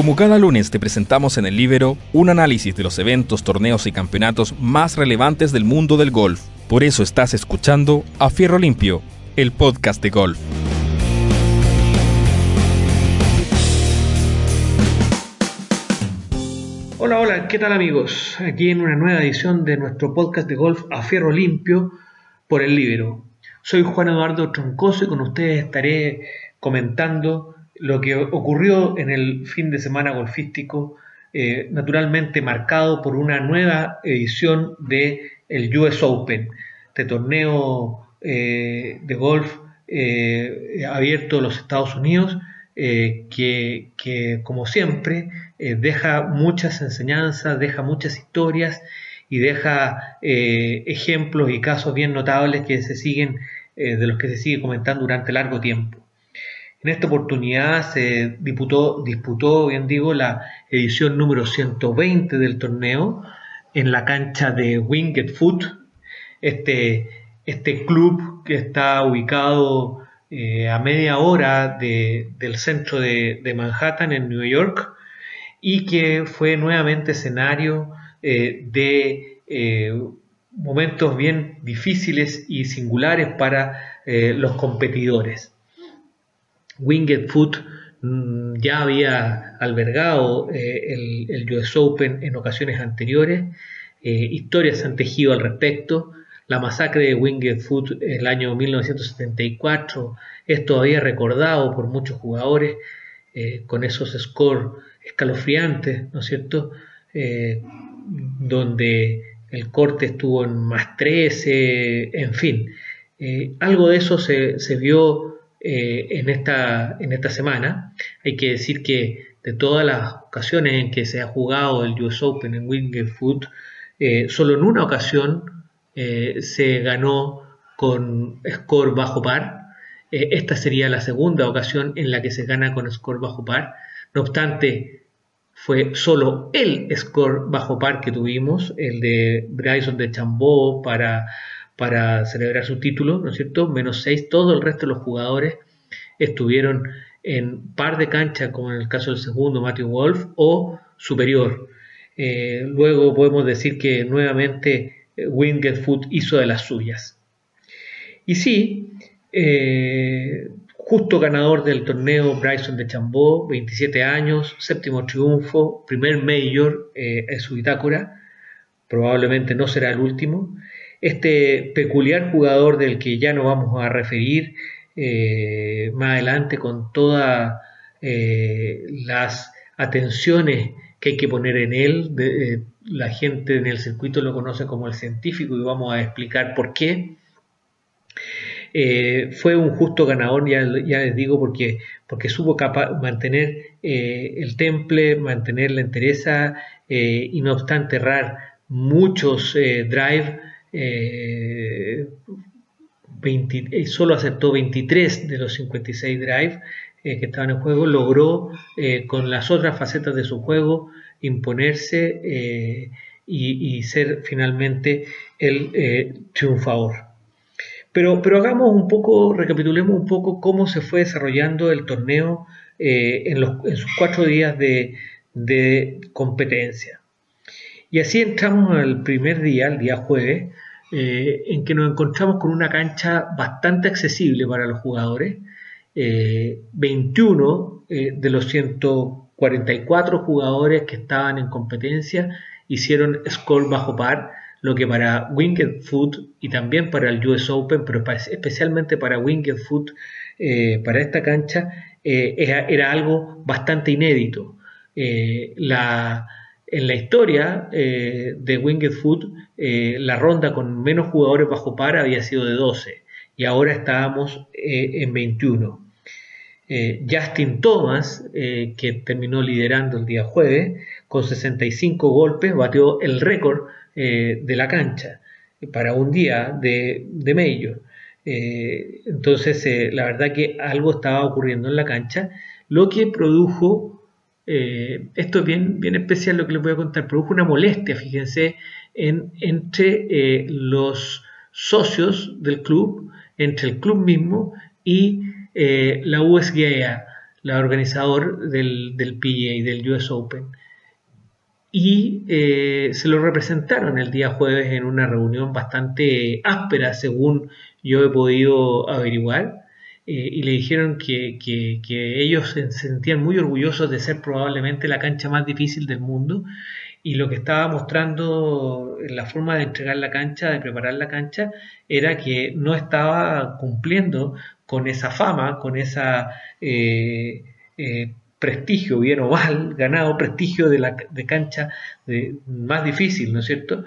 Como cada lunes te presentamos en el Libero un análisis de los eventos, torneos y campeonatos más relevantes del mundo del golf. Por eso estás escuchando A Fierro Limpio, el podcast de golf. Hola, hola, ¿qué tal amigos? Aquí en una nueva edición de nuestro podcast de golf A Fierro Limpio por el Libero. Soy Juan Eduardo Troncoso y con ustedes estaré comentando lo que ocurrió en el fin de semana golfístico, eh, naturalmente marcado por una nueva edición de el US Open, este torneo eh, de golf eh, abierto en los Estados Unidos, que, que, como siempre deja muchas enseñanzas, deja muchas historias y deja ejemplos y casos bien notables que se siguen, de los que se sigue comentando durante largo tiempo. En esta oportunidad se disputó, bien digo, la edición número 120 del torneo en la cancha de Winged Foot, este, este club que está ubicado eh, a media hora del centro de, Manhattan, en New York, y que fue nuevamente escenario eh, de eh, momentos bien difíciles y singulares para los competidores. Winged Foot mm, ya había albergado eh, el, US Open en ocasiones anteriores, eh, historias se han tejido al respecto, la masacre de Winged Foot el año 1974 es todavía recordado por muchos jugadores eh, con esos scores escalofriantes, ¿no es cierto? donde el corte estuvo en más 13, en fin. algo de eso se, se vio eh, en, esta, en esta semana. Hay que decir que de todas las ocasiones en que se ha jugado el US Open en Winged Foot, eh, solo en una ocasión eh, se ganó con score bajo par. esta sería la segunda ocasión en la que se gana con score bajo par. No obstante, fue solo el score bajo par que tuvimos, el de Bryson de Chambó para para celebrar su título, ¿no es cierto? Menos 6, todo el resto de los jugadores estuvieron en par de cancha, como en el caso del segundo, Matthew Wolf, o superior. Eh, luego podemos decir que nuevamente eh, Winged Foot hizo de las suyas. Y sí, eh, justo ganador del torneo Bryson de Chambó, 27 años, séptimo triunfo, primer mayor en su bitácora, probablemente no será el último este peculiar jugador del que ya no vamos a referir eh, más adelante con todas eh, las atenciones que hay que poner en él. Eh, la gente en el circuito lo conoce como el científico y vamos a explicar por qué. fue un justo ganador, ya, les digo, porque, porque supo mantener el temple, mantener la entereza y no obstante errar muchos drive eh, eh, solo aceptó 23 de los 56 drive eh, que estaban en juego, logró con las otras facetas de su juego imponerse y, ser finalmente el triunfador. Pero, pero, hagamos un poco, recapitulemos un poco cómo se fue desarrollando el torneo en, los, en, sus cuatro días de, de competencia. Y así entramos al primer día, el día jueves, eh, en que nos encontramos con una cancha bastante accesible para los jugadores. 21 eh, eh, de los 144 jugadores que estaban en competencia hicieron score bajo par, lo que para Winged Foot y también para el US Open, pero especialmente para Winged Foot, para esta cancha, era, era, algo bastante inédito. la, en la historia eh, de Winged Foot, eh, la ronda con menos jugadores bajo par había sido de 12 y ahora estábamos eh, en 21. Justin Thomas, que terminó liderando el día jueves, con 65 golpes, batió el récord de la cancha para un día de, de Major. entonces, la verdad que algo estaba ocurriendo en la cancha, lo que produjo eh, esto es bien, especial lo que les voy a contar, produjo una molestia, fíjense, en, entre eh, los socios del club, entre el club mismo y eh, la USGA, la organizador del, del PGA, del US Open. Y se lo representaron el día jueves en una reunión bastante áspera, según yo he podido averiguar. Eh, y le dijeron que, que, ellos se sentían muy orgullosos de ser probablemente la cancha más difícil del mundo y lo que estaba mostrando la forma de entregar la cancha, de preparar la cancha, era que no estaba cumpliendo con esa fama, con esa eh, eh, prestigio, bien o ganado prestigio de la de cancha más difícil, ¿no es cierto?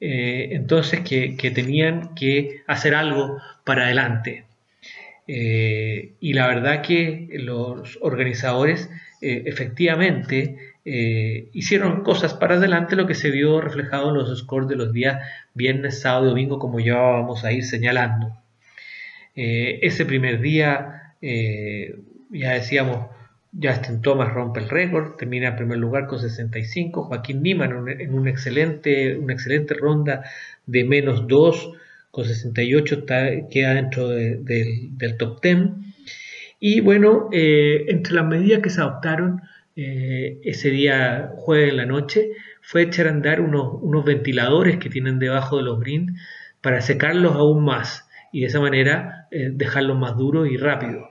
Eh, entonces que, que, tenían que hacer algo para adelante. Y la verdad que los organizadores efectivamente eh, hicieron cosas para adelante, lo que se vio reflejado en los scores de los días viernes, sábado y domingo, como ya vamos a ir señalando. Eh, ese primer día, eh, ya decíamos, Justin Thomas rompe el récord, termina en primer lugar con 65, Joaquín Niman en una excelente, una excelente ronda de menos 2, con 68 queda dentro del top 10. Y bueno, entre las medidas que se adoptaron, eh, ese día jueves en la noche fue echar a andar unos, unos ventiladores que tienen debajo de los greens para secarlos aún más y de esa manera eh, dejarlos más duros y rápidos.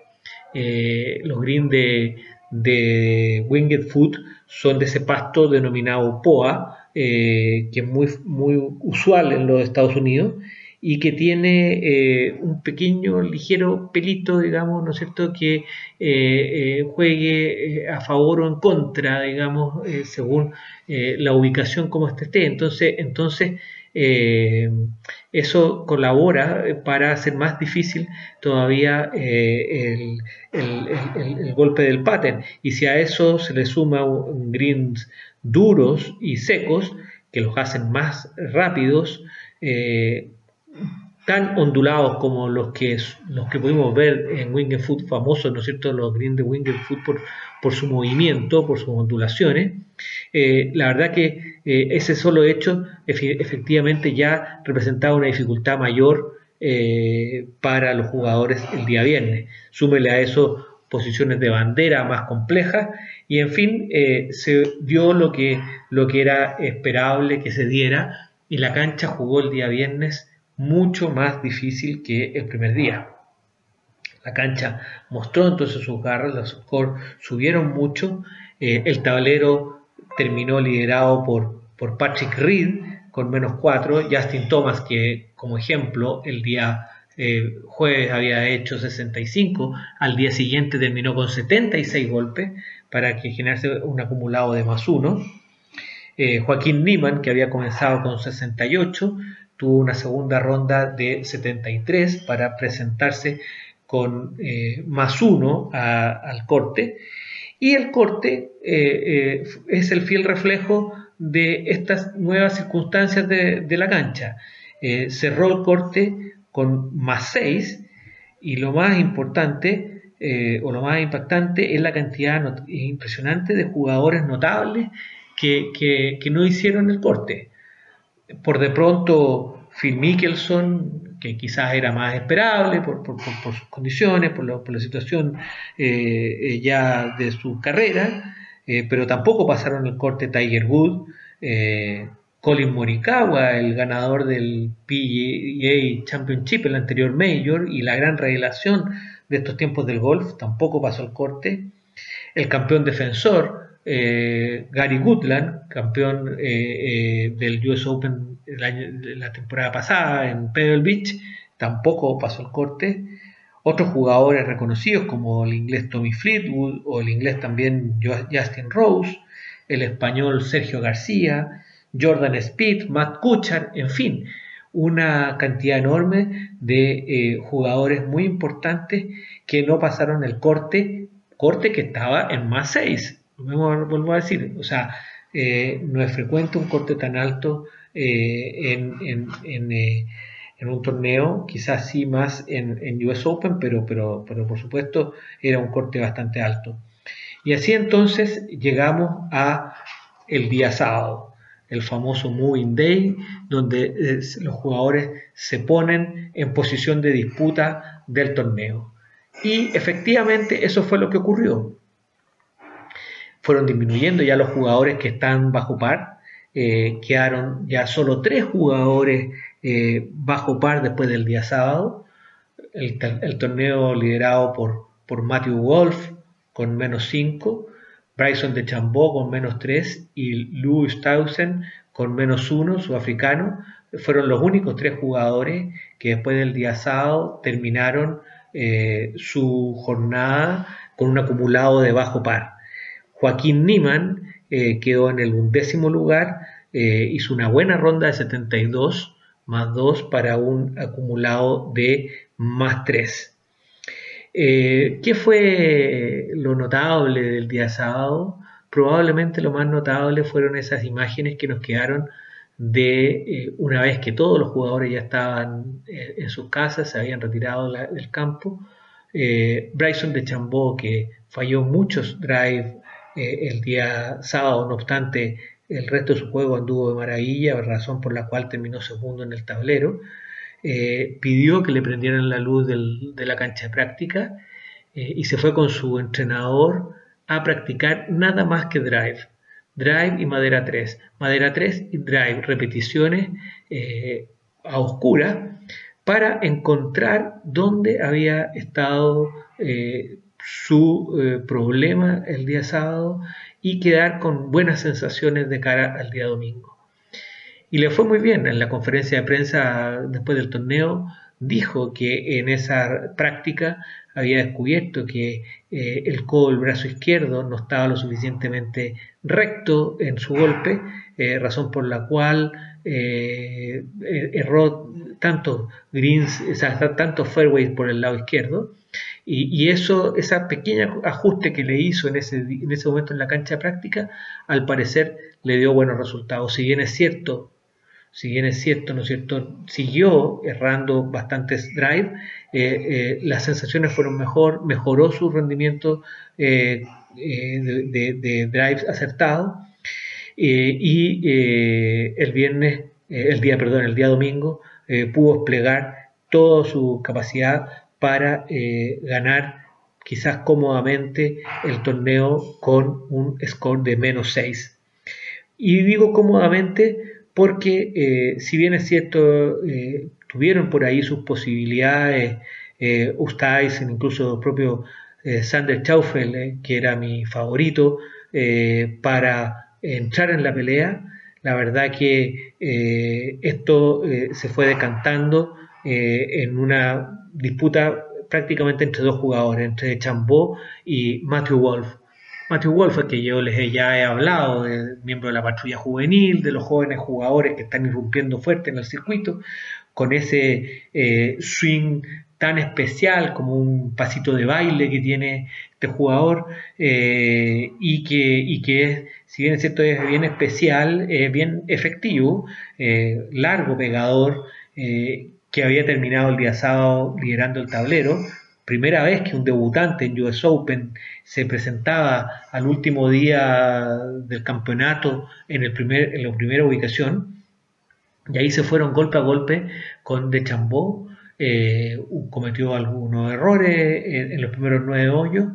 Eh, los greens de, de Winged Foot son de ese pasto denominado POA, que es muy, muy usual en los Estados Unidos y que tiene eh, un pequeño, ligero pelito, digamos, ¿no es cierto?, que eh, eh, juegue a favor o en contra, digamos, según la ubicación como este esté. Entonces, entonces eso colabora para hacer más difícil todavía el, golpe del pattern. Y si a eso se le suma greens duros y secos, que los hacen más rápidos, tan ondulados como los que, los que pudimos ver en Winged Foot famosos, ¿no es cierto?, los green de Winged Foot por, por su movimiento, por sus ondulaciones. Eh, la verdad que eh, ese solo hecho efectivamente ya representaba una dificultad mayor eh, para los jugadores el día viernes. Súmele a eso posiciones de bandera más complejas y en fin se dio lo que, lo que era esperable que se diera y la cancha jugó el día viernes mucho más difícil que el primer día. La cancha mostró entonces sus garras, los scores subieron mucho, eh, el tablero terminó liderado por, Patrick Reed con menos 4, Justin Thomas que como ejemplo el día eh, jueves había hecho 65, al día siguiente terminó con 76 golpes para que generase un acumulado de más 1. Eh, Joaquín Niemann, que había comenzado con 68, tuvo una segunda ronda de 73 para presentarse con eh, más uno al corte. Y el corte eh, eh, es el fiel reflejo de estas nuevas circunstancias de, la cancha. cerró el corte con más 6 y lo más importante o lo más impactante es la cantidad impresionante de jugadores notables que, que no hicieron el corte por de pronto Phil Mickelson, que quizás era más esperable por, sus condiciones, por, la situación eh, eh, ya de su carrera, eh, pero tampoco pasaron el corte Tiger Wood, Colin Morikawa, el ganador del PGA Championship, el anterior Major, y la gran revelación de estos tiempos del golf, tampoco pasó el corte. El campeón defensor, eh, Gary Goodland, campeón eh, eh, del US Open la temporada pasada en Pebble Beach, tampoco pasó el corte. Otros jugadores reconocidos como el inglés Tommy Fleetwood o el inglés también Justin Rose, el español Sergio García, Jordan Speed, Matt Kuchar, en fin, una cantidad enorme de jugadores muy importantes que no pasaron el corte, corte que estaba en más 6 vuelvo a decir, o sea, eh, no es frecuente un corte tan alto eh, eh, en, un torneo, quizás sí más en, US Open, pero, pero, pero por supuesto era un corte bastante alto. Y así entonces llegamos a el día sábado, el famoso Moving Day, donde los jugadores se ponen en posición de disputa del torneo. Y efectivamente eso fue lo que ocurrió. Fueron disminuyendo ya los jugadores que están bajo par. Eh, quedaron ya solo tres jugadores eh, bajo par después del día sábado. El, torneo liderado por, por Matthew Wolf con menos 5, Bryson de Chambó con menos 3 y Louis Townsend con menos 1, sudafricano. Fueron los únicos tres jugadores que después del día sábado terminaron eh, su jornada con un acumulado de bajo par. Joaquín Niman eh, quedó en el undécimo lugar, eh, hizo una buena ronda de 72 más 2 para un acumulado de más 3. ¿Qué fue lo notable del día sábado? Probablemente lo más notable fueron esas imágenes que nos quedaron de eh, una vez que todos los jugadores ya estaban eh, en sus casas, se habían retirado del campo. Eh, Bryson de Chambó, que falló muchos drives el día sábado, no obstante, el resto de su juego anduvo de maravilla, razón por la cual terminó segundo en el tablero. pidió que le prendieran la luz de la cancha de práctica y se fue con su entrenador a practicar nada más que drive drive y madera 3. Madera 3 y drive, repeticiones eh, a oscura para encontrar dónde había estado eh, su eh, problema el día sábado y quedar con buenas sensaciones de cara al día domingo. Y le fue muy bien en la conferencia de prensa después del torneo. Dijo que en esa práctica había descubierto que el codo brazo izquierdo no estaba lo suficientemente recto en su golpe, eh, razón por la cual eh, er, erró tanto greens, o sea, tanto fairways por el lado izquierdo. Y, eso, ese pequeño ajuste que le hizo en ese, en ese momento en la cancha práctica, al parecer le dio buenos resultados. Si bien es cierto, si bien es cierto, ¿no es cierto? Siguió errando bastantes drive, eh, las sensaciones fueron mejor, mejoró su rendimiento eh, de, drives acertados eh, y eh, el viernes, el día, perdón, el día domingo pudo desplegar toda su capacidad para ganar quizás cómodamente el torneo con un score de menos 6. Y digo cómodamente porque si bien es cierto, tuvieron por ahí sus posibilidades, eh, incluso el propio eh, Sander Schaufel, eh, que era mi favorito, eh, para entrar en la pelea. La verdad que esto se fue decantando en una disputa prácticamente entre dos jugadores, entre Chambó y Matthew Wolf. Matthew Wolf, que yo les ya he hablado, miembro de la patrulla juvenil, de los jóvenes jugadores que están irrumpiendo fuerte en el circuito, con ese swing tan especial como un pasito de baile que tiene este jugador eh, y, que, que es, si bien es cierto, es bien especial, es bien efectivo, eh, largo pegador, eh, que había terminado el día sábado liderando el tablero. Primera vez que un debutante en US Open se presentaba al último día del campeonato en, el primer, en la primera ubicación. Y ahí se fueron golpe a golpe con De Chambó, eh, cometió algunos errores en, los primeros nueve hoyos,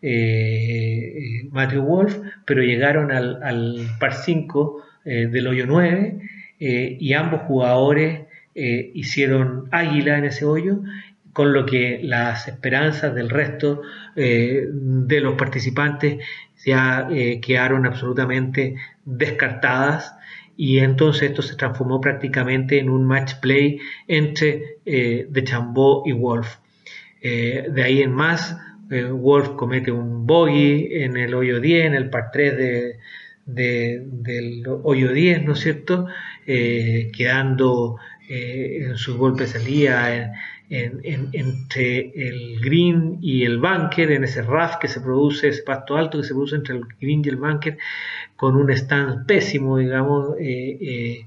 eh, Matthew Wolf, pero llegaron al, par 5 eh, del hoyo 9 y ambos jugadores hicieron águila en ese hoyo, con lo que las esperanzas del resto de los participantes ya quedaron absolutamente descartadas y entonces esto se transformó prácticamente en un match play entre eh, De Chambó y Wolf. Eh, de ahí en más, eh, Wolf comete un bogey en el hoyo 10, en el par 3 de, del hoyo 10, ¿no es cierto? quedando en su golpe salida entre el green y el bunker, en ese RAF que se produce, ese pasto alto que se produce entre el green y el bunker, con un stand pésimo, digamos, eh, eh,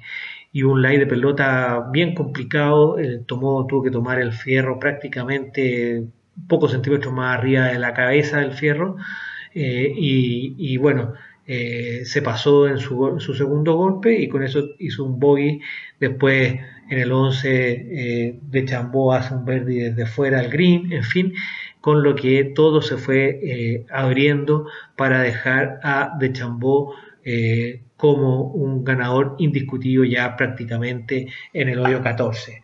y un lie de pelota bien complicado. tomó, tuvo que tomar el fierro prácticamente pocos centímetros más arriba de la cabeza del fierro. Eh, y, bueno, se pasó en su, segundo golpe y con eso hizo un bogey. Después en el 11 de Chambó hace un verde desde fuera al green, en fin con lo que todo se fue eh, abriendo para dejar a De Chambó eh, como un ganador indiscutido ya prácticamente en el hoyo 14.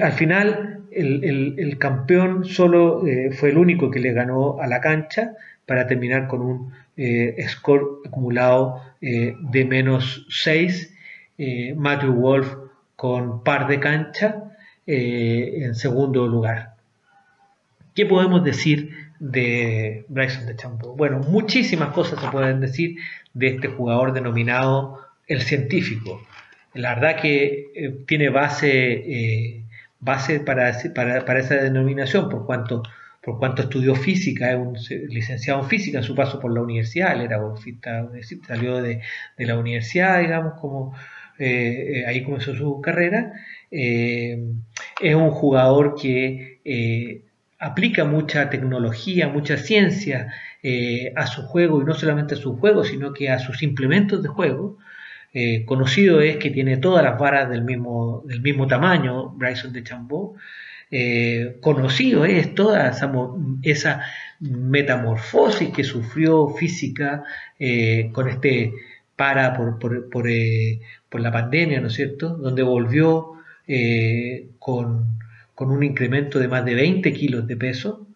al final, el, campeón solo fue el único que le ganó a la cancha para terminar con un score acumulado de menos 6 eh, Matthew Wolf con par de cancha eh, en segundo lugar. ¿Qué podemos decir de Bryson de Champo? Bueno, muchísimas cosas se pueden decir de este jugador denominado el científico. La verdad que eh, tiene base, base para, para, esa denominación, por cuanto, por cuanto estudió física, es un licenciado en física en su paso por la universidad, él era golfista, salió de, de la universidad, digamos, como eh, ahí comenzó su carrera. Eh, es un jugador que eh, aplica mucha tecnología, mucha ciencia a su juego y no solamente a su juego, sino que a sus implementos de juego. conocido es que tiene todas las varas del mismo, del mismo tamaño, Bryson de Chambó. conocido es toda esa, metamorfosis que sufrió física con este para por, por, eh, por, la pandemia, ¿no es cierto?, donde volvió eh, con, un incremento de más de 20 kilos de peso,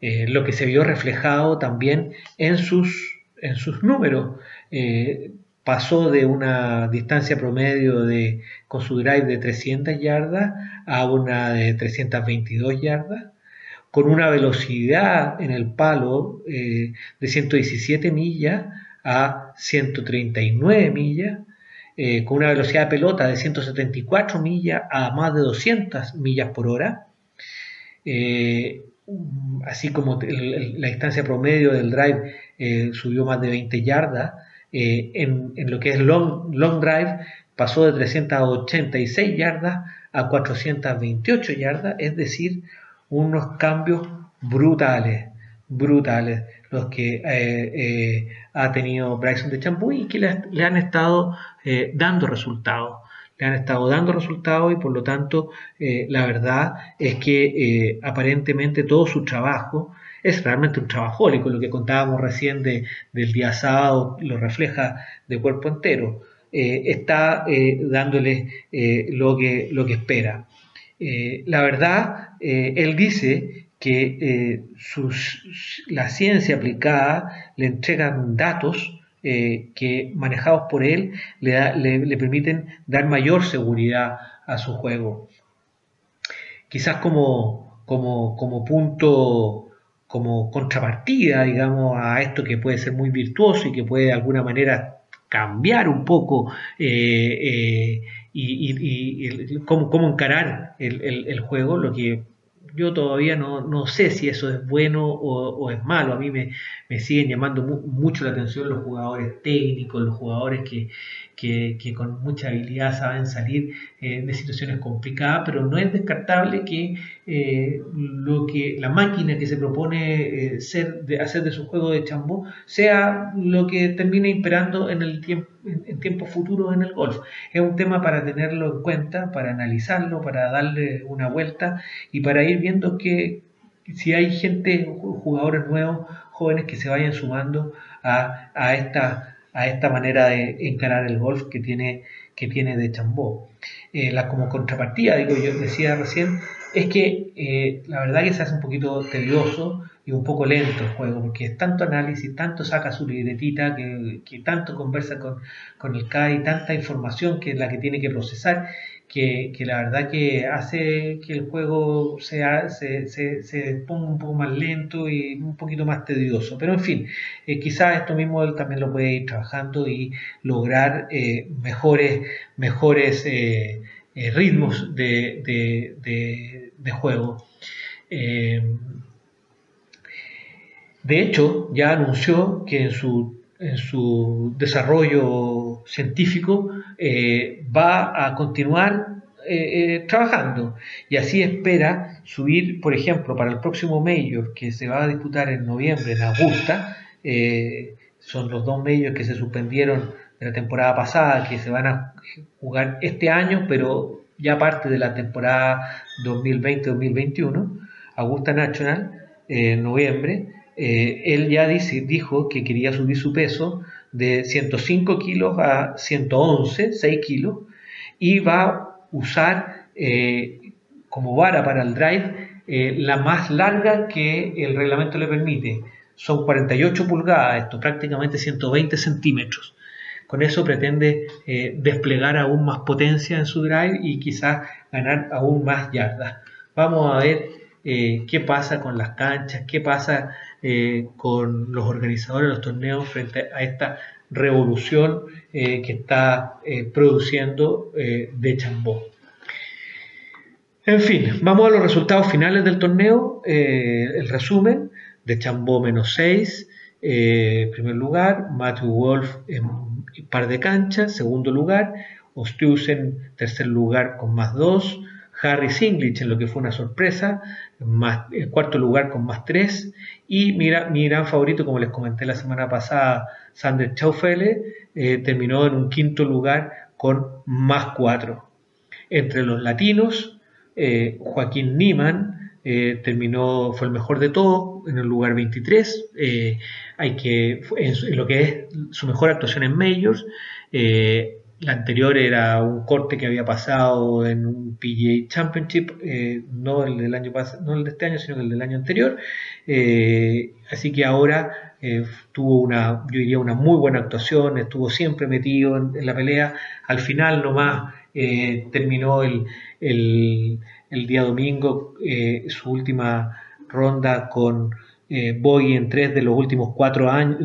eh, lo que se vio reflejado también en sus, en sus números. pasó de una distancia promedio de, con su drive de 300 yardas a una de 322 yardas, con una velocidad en el palo de 117 millas a 139 millas, eh, con una velocidad de pelota de 174 millas a más de 200 millas por hora, eh, así como la distancia promedio del drive eh, subió más de 20 yardas, en, lo que es long, long drive pasó de 386 yardas a 428 yardas, es decir, unos cambios brutales, brutales los que ha tenido Bryson de Champú y que le, han estado eh, dando resultados. Le han estado dando resultados y por lo tanto eh, la verdad es que eh, aparentemente todo su trabajo es realmente un trabajólico. Lo que contábamos recién de, del día sábado lo refleja de cuerpo entero. está dándole lo, que, lo que espera. la verdad, él dice que eh, la ciencia aplicada le entregan datos eh, que manejados por él le, le, permiten dar mayor seguridad a su juego. Quizás como, como, como punto, como contrapartida, digamos, a esto que puede ser muy virtuoso y que puede de alguna manera cambiar un poco eh, y, cómo, cómo, encarar el, el, juego, lo que yo todavía no, no, sé si eso es bueno o, es malo. A mí me, me siguen llamando mucho la atención los jugadores técnicos, los jugadores que, que, con mucha habilidad saben salir eh, de situaciones complicadas, pero no es descartable que eh, lo que la máquina que se propone eh, hacer de su juego de chambó sea lo que termine imperando en el tiempo en, tiempos futuros en el golf. Es un tema para tenerlo en cuenta, para analizarlo, para darle una vuelta y para ir viendo que si hay gente, jugadores nuevos, jóvenes que se vayan sumando a, a esta a esta manera de encarar el golf que tiene, que tiene de Chambó. Eh, la, como contrapartida, digo yo decía recién, es que eh, la verdad que se hace un poquito tedioso y un poco lento el juego, porque es tanto análisis, tanto saca su libretita, que, que tanto conversa con, con el CAI, tanta información que es la que tiene que procesar, que, la verdad que hace que el juego sea, se, se, ponga un poco más lento y un poquito más tedioso. Pero en fin, eh, quizás esto mismo él también lo puede ir trabajando y lograr eh, mejores, mejores eh, ritmos de, de juego. de hecho, ya anunció que en su en su desarrollo científico eh, va a continuar eh, eh, trabajando. Y así espera subir, por ejemplo, para el próximo Major que se va a disputar en noviembre en Augusta, son los dos Majors que se suspendieron de la temporada pasada, que se van a jugar este año, pero ya parte de la temporada 2020-2021, Augusta National, en noviembre, él ya dijo que quería subir su peso de 105 kilos a 111, 6 kilos, y va a usar como vara para el drive la más larga que el reglamento le permite. Son 48 pulgadas, esto prácticamente 120 centímetros. Con eso pretende eh, desplegar aún más potencia en su drive y quizás ganar aún más yardas. Vamos a ver eh, qué pasa con las canchas, qué pasa eh, con los organizadores de los torneos frente a esta revolución que está produciendo de Chambó. En fin, vamos a los resultados finales del torneo. el resumen de Chambó menos 6, eh, primer lugar, Matthew Wolf en par de canchas, segundo lugar, Ostusen tercer lugar con más 2, Harry Singlich en lo que fue una sorpresa, el cuarto lugar con más 3 y mira, mi gran favorito, como les comenté la semana pasada, Sander Chaufele, eh, terminó en un quinto lugar con más 4. Entre los latinos, eh, Joaquín Niman eh, terminó, fue el mejor de todo, en el lugar 23. Eh, hay que, en, lo que es su mejor actuación en Majors. Eh, la anterior era un corte que había pasado en un PGA Championship, no el del año no el de este año, sino el del año anterior. así que ahora tuvo una, yo diría, una muy buena actuación, estuvo siempre metido en, la pelea. Al final nomás terminó el el día domingo eh, su última ronda con eh, en tres de los últimos cuatro años,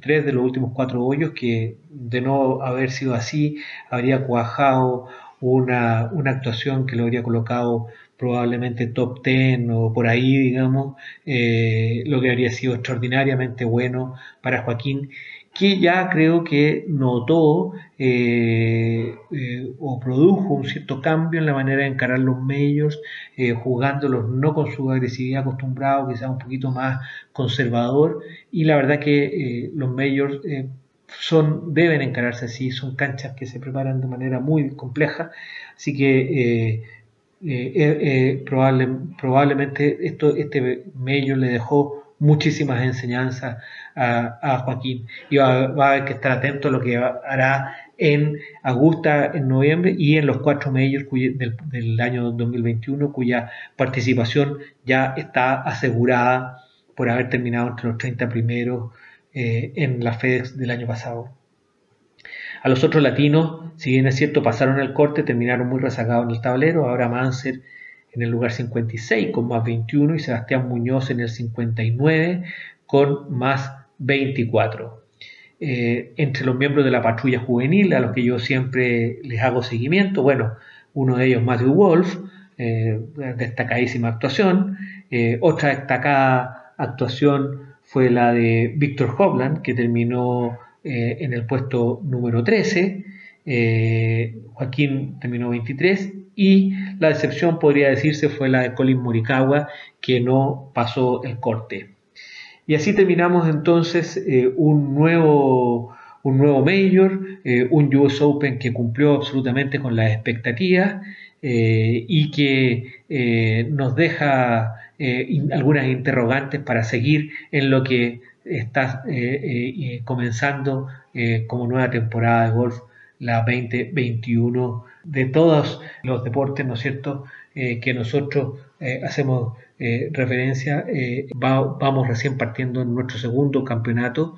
tres de los últimos cuatro hoyos, que de no haber sido así, habría cuajado una, una actuación que lo habría colocado probablemente top ten o por ahí, digamos, eh, lo que habría sido extraordinariamente bueno para Joaquín que ya creo que notó eh, eh, o produjo un cierto cambio en la manera de encarar los medios, eh, jugándolos no con su agresividad acostumbrado, quizás un poquito más conservador, y la verdad que los medios son, deben encararse así, son canchas que se preparan de manera muy compleja, así que probablemente esto, este medio le dejó muchísimas enseñanzas a, Joaquín y va, a haber que estar atento a lo que hará en Augusta en noviembre y en los cuatro medios del, año 2021 cuya participación ya está asegurada por haber terminado entre los 30 primeros eh, en la FedEx del año pasado. A los otros latinos, si bien es cierto, pasaron el corte, terminaron muy rezagados en el tablero. Ahora Manser en el lugar 56 con más 21 y Sebastián Muñoz en el 59 con más 24. Eh, entre los miembros de la patrulla juvenil, a los que yo siempre les hago seguimiento, bueno, uno de ellos Matthew Wolf, eh, destacadísima actuación, eh, otra destacada actuación fue la de Víctor Hovland, que terminó en el puesto número 13, Joaquín terminó 23 y la decepción podría decirse fue la de Colin Morikawa que no pasó el corte. Y así terminamos entonces eh, un, nuevo, un nuevo Major, eh, un US Open que cumplió absolutamente con las expectativas eh, y que nos deja algunas interrogantes para seguir en lo que está comenzando como nueva temporada de golf la 2021 de todos los deportes, ¿no es cierto?, eh, que nosotros eh, hacemos eh, referencia, vamos recién partiendo en nuestro segundo campeonato,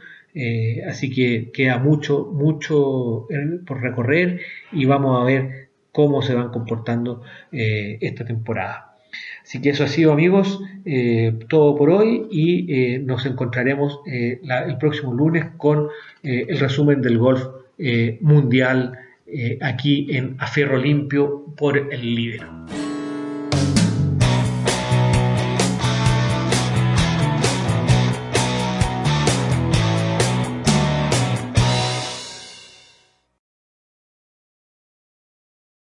así que queda mucho, mucho por recorrer y vamos a ver cómo se van comportando esta temporada. Así que eso ha sido amigos, todo por hoy y nos encontraremos el próximo lunes con el resumen del golf mundial eh, aquí en Aferro Limpio por el Libero.